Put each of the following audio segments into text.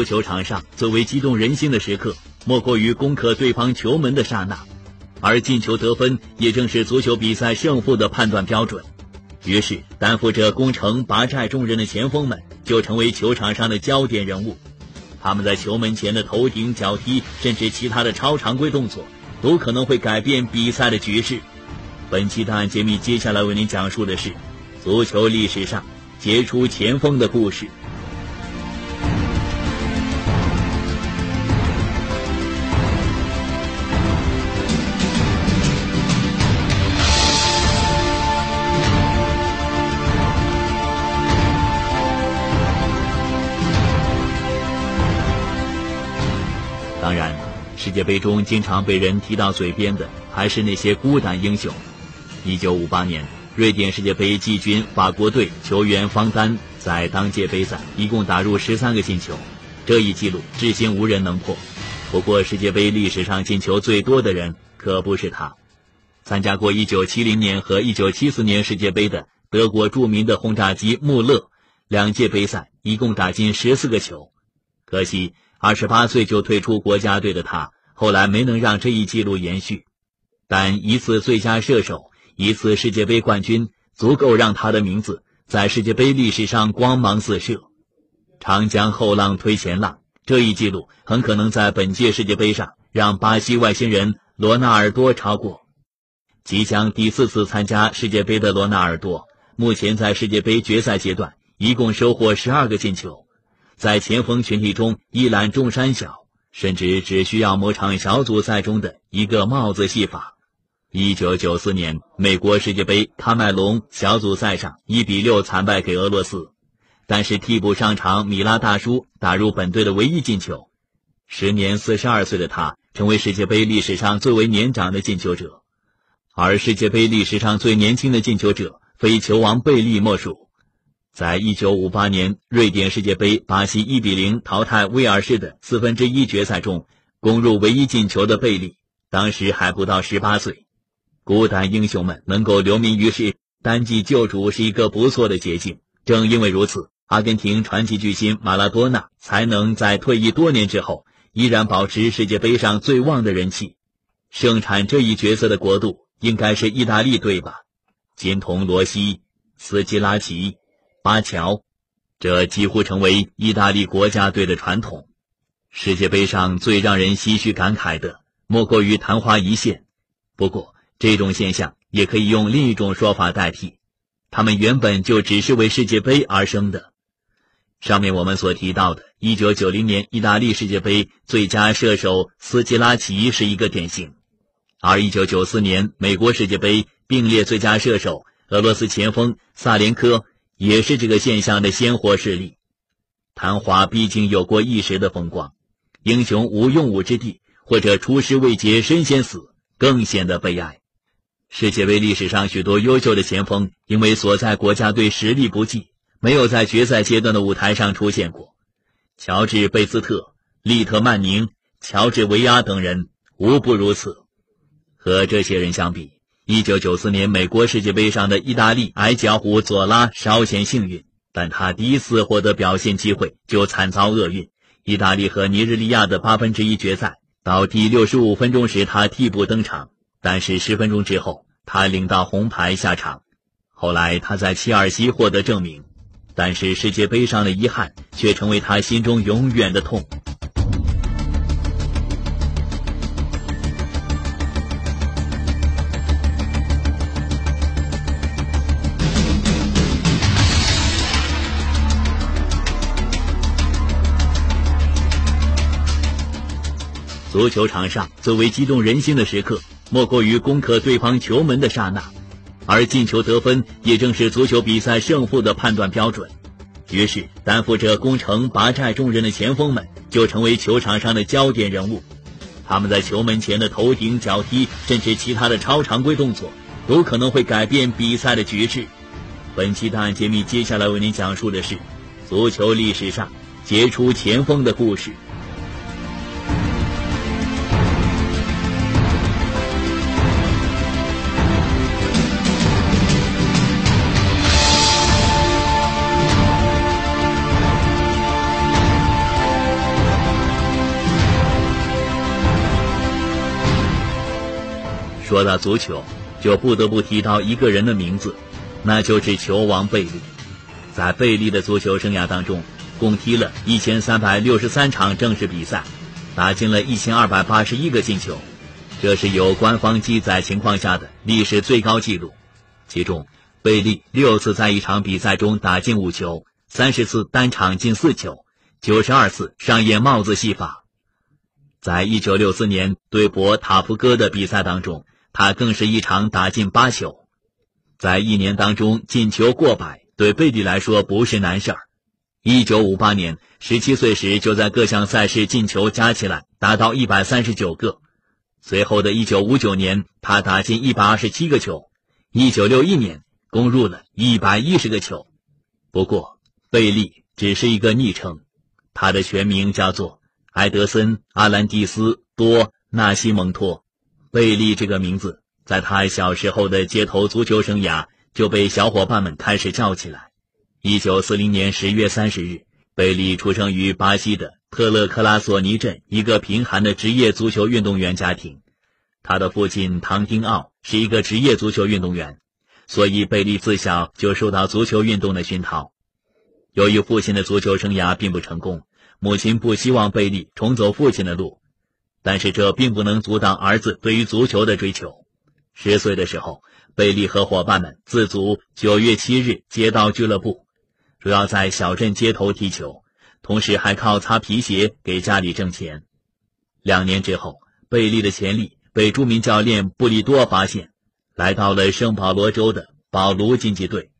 足球场上最为激动人心的时刻，莫过于攻克对方球门的刹那，而进球得分也正是足球比赛胜负的判断标准。于是，担负着攻城拔寨重任的前锋们就成为球场上的焦点人物。他们在球门前的头顶脚踢，甚至其他的超常规动作，都可能会改变比赛的局势。本期档案揭秘，接下来为您讲述的是足球历史上杰出前锋的故事。世界杯中经常被人提到嘴边的，还是那些孤胆英雄。一九五八年，瑞典世界杯季军法国队球员方丹在当届杯赛一共打入十三个进球，这一纪录至今无人能破。不过，世界杯历史上进球最多的人可不是他。参加过一九七零年和一九七四年世界杯的德国著名的轰炸机穆勒，两届杯赛一共打进十四个球。可惜。二十八岁就退出国家队的他，后来没能让这一记录延续。但一次最佳射手，一次世界杯冠军，足够让他的名字在世界杯历史上光芒四射。长江后浪推前浪，这一记录很可能在本届世界杯上让巴西外星人罗纳尔多超过。即将第四次参加世界杯的罗纳尔多，目前在世界杯决赛阶段一共收获十二个进球。在前锋群体中一览众山小，甚至只需要某场小组赛中的一个帽子戏法。一九九四年美国世界杯，喀麦隆小组赛上一比六惨败给俄罗斯，但是替补上场米拉大叔打入本队的唯一进球。时年四十二岁的他，成为世界杯历史上最为年长的进球者，而世界杯历史上最年轻的进球者，非球王贝利莫属。在一九五八年瑞典世界杯，巴西一比零淘汰威尔士的四分之一决赛中，攻入唯一进球的贝利，当时还不到十八岁。孤胆英雄们能够留名于世，单记救主是一个不错的捷径。正因为如此，阿根廷传奇巨星马拉多纳才能在退役多年之后，依然保持世界杯上最旺的人气。盛产这一角色的国度应该是意大利队吧？金童罗西、斯基拉奇。巴乔，这几乎成为意大利国家队的传统。世界杯上最让人唏嘘感慨的，莫过于昙花一现。不过，这种现象也可以用另一种说法代替：他们原本就只是为世界杯而生的。上面我们所提到的1990年意大利世界杯最佳射手斯基拉奇是一个典型，而1994年美国世界杯并列最佳射手俄罗斯前锋萨连科。也是这个现象的鲜活事例。昙花毕竟有过一时的风光，英雄无用武之地，或者出师未捷身先死，更显得悲哀。世界杯历史上许多优秀的前锋，因为所在国家队实力不济，没有在决赛阶段的舞台上出现过。乔治·贝斯特、利特曼宁、乔治·维阿等人无不如此。和这些人相比，一九九四年美国世界杯上的意大利矮脚虎佐拉稍显幸运，但他第一次获得表现机会就惨遭厄运。意大利和尼日利亚的八分之一决赛，到第六十五分钟时他替补登场，但是十分钟之后他领到红牌下场。后来他在切尔西获得证明，但是世界杯上的遗憾却成为他心中永远的痛。足球场上最为激动人心的时刻，莫过于攻克对方球门的刹那，而进球得分也正是足球比赛胜负的判断标准。于是，担负着攻城拔寨重任的前锋们就成为球场上的焦点人物。他们在球门前的头顶脚踢，甚至其他的超常规动作，都可能会改变比赛的局势。本期档案揭秘，接下来为您讲述的是足球历史上杰出前锋的故事。说到足球，就不得不提到一个人的名字，那就是球王贝利。在贝利的足球生涯当中，共踢了一千三百六十三场正式比赛，打进了一千二百八十一个进球，这是有官方记载情况下的历史最高纪录。其中，贝利六次在一场比赛中打进五球，三十次单场进四球，九十二次上演帽子戏法。在一九六四年对博塔夫哥的比赛当中，他更是一场打进八球，在一年当中进球过百，对贝利来说不是难事儿。一九五八年，十七岁时就在各项赛事进球加起来达到一百三十九个。随后的一九五九年，他打进一百二十七个球。一九六一年，攻入了一百一十个球。不过，贝利只是一个昵称，他的全名叫做。埃德森·阿兰蒂斯·多纳西蒙托，贝利这个名字，在他小时候的街头足球生涯就被小伙伴们开始叫起来。一九四零年十月三十日，贝利出生于巴西的特勒克拉索尼镇一个贫寒的职业足球运动员家庭。他的父亲唐丁奥是一个职业足球运动员，所以贝利自小就受到足球运动的熏陶。由于父亲的足球生涯并不成功。母亲不希望贝利重走父亲的路，但是这并不能阻挡儿子对于足球的追求。十岁的时候，贝利和伙伴们自组九月七日街道俱乐部，主要在小镇街头踢球，同时还靠擦皮鞋给家里挣钱。两年之后，贝利的潜力被著名教练布利多发现，来到了圣保罗州的保卢竞技队。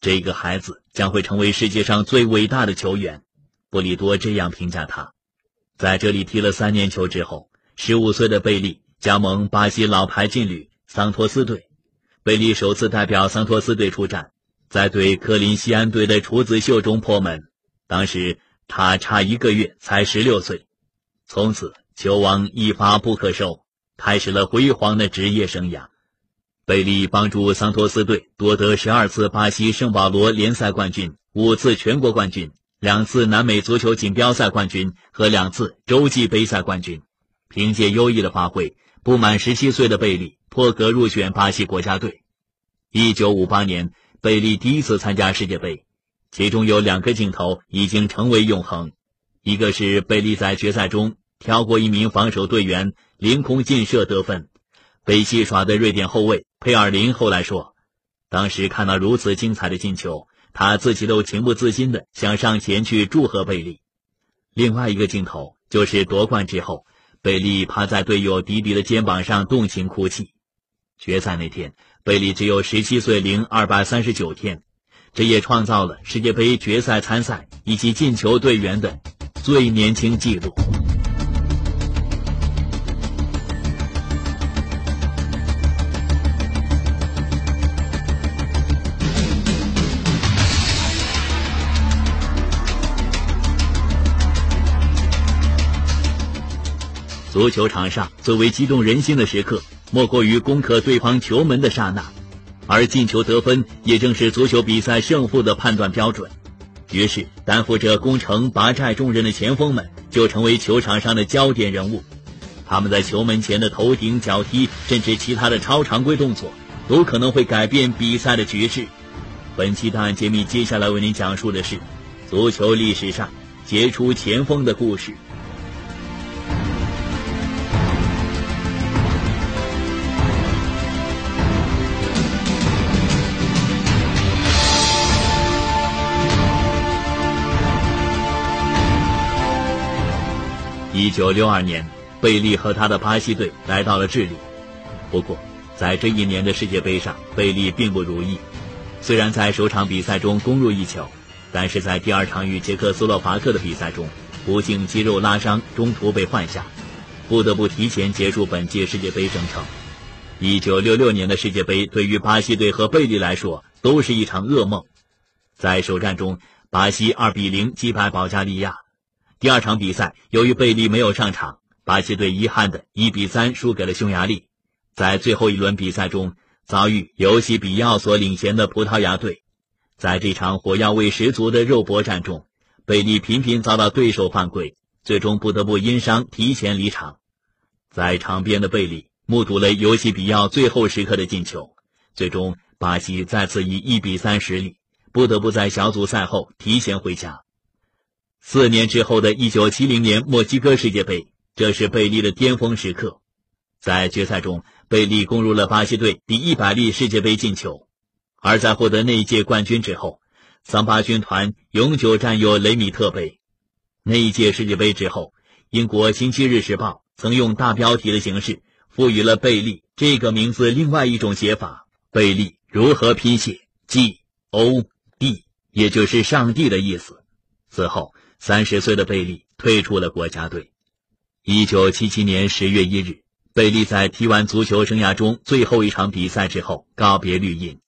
这个孩子将会成为世界上最伟大的球员。布里多这样评价他：在这里踢了三年球之后，十五岁的贝利加盟巴西老牌劲旅桑托斯队。贝利首次代表桑托斯队出战，在对科林西安队的处子秀中破门。当时他差一个月才十六岁，从此球王一发不可收，开始了辉煌的职业生涯。贝利帮助桑托斯队夺得十二次巴西圣保罗联赛冠军，五次全国冠军。两次南美足球锦标赛冠军和两次洲际杯赛冠军，凭借优异的发挥，不满十七岁的贝利破格入选巴西国家队。一九五八年，贝利第一次参加世界杯，其中有两个镜头已经成为永恒。一个是贝利在决赛中挑过一名防守队员，凌空劲射得分，被戏耍的瑞典后卫佩尔林后来说，当时看到如此精彩的进球。他自己都情不自禁的想上前去祝贺贝利。另外一个镜头就是夺冠之后，贝利趴在队友迪迪的肩膀上动情哭泣。决赛那天，贝利只有十七岁零二百三十九天，这也创造了世界杯决赛参赛以及进球队员的最年轻纪录。足球场上最为激动人心的时刻，莫过于攻克对方球门的刹那，而进球得分也正是足球比赛胜负的判断标准。于是，担负着攻城拔寨重任的前锋们就成为球场上的焦点人物。他们在球门前的头顶脚踢，甚至其他的超常规动作，都可能会改变比赛的局势。本期档案揭秘，接下来为您讲述的是足球历史上杰出前锋的故事。一九六二年，贝利和他的巴西队来到了智利。不过，在这一年的世界杯上，贝利并不如意。虽然在首场比赛中攻入一球，但是在第二场与捷克斯洛伐克的比赛中，不幸肌肉拉伤，中途被换下，不得不提前结束本届世界杯征程。一九六六年的世界杯对于巴西队和贝利来说都是一场噩梦。在首战中，巴西二比零击败保加利亚。第二场比赛，由于贝利没有上场，巴西队遗憾的1比3输给了匈牙利。在最后一轮比赛中，遭遇尤西比奥所领衔的葡萄牙队。在这场火药味十足的肉搏战中，贝利频频遭到对手犯规，最终不得不因伤提前离场。在场边的贝利目睹了尤西比奥最后时刻的进球，最终巴西再次以一比三失利，不得不在小组赛后提前回家。四年之后的一九七零年墨西哥世界杯，这是贝利的巅峰时刻。在决赛中，贝利攻入了巴西队第一百粒世界杯进球。而在获得那一届冠军之后，桑巴军团永久占有雷米特杯。那一届世界杯之后，英国《星期日时报》曾用大标题的形式赋予了贝利这个名字另外一种写法：贝利如何拼写？G O D，也就是上帝的意思。此后。三十岁的贝利退出了国家队。一九七七年十月一日，贝利在踢完足球生涯中最后一场比赛之后告别绿茵。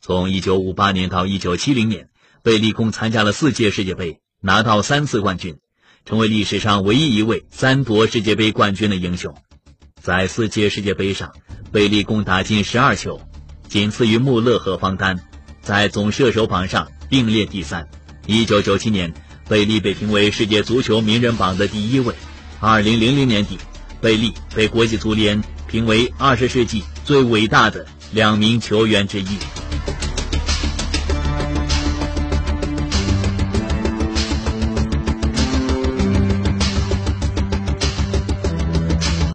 从一九五八年到一九七零年，贝利共参加了四届世界杯，拿到三次冠军，成为历史上唯一一位三夺世界杯冠军的英雄。在四届世界杯上，贝利共打进十二球，仅次于穆勒和方丹，在总射手榜上并列第三。一九九七年。贝利被评为世界足球名人榜的第一位。二零零零年底，贝利被国际足联评为二十世纪最伟大的两名球员之一。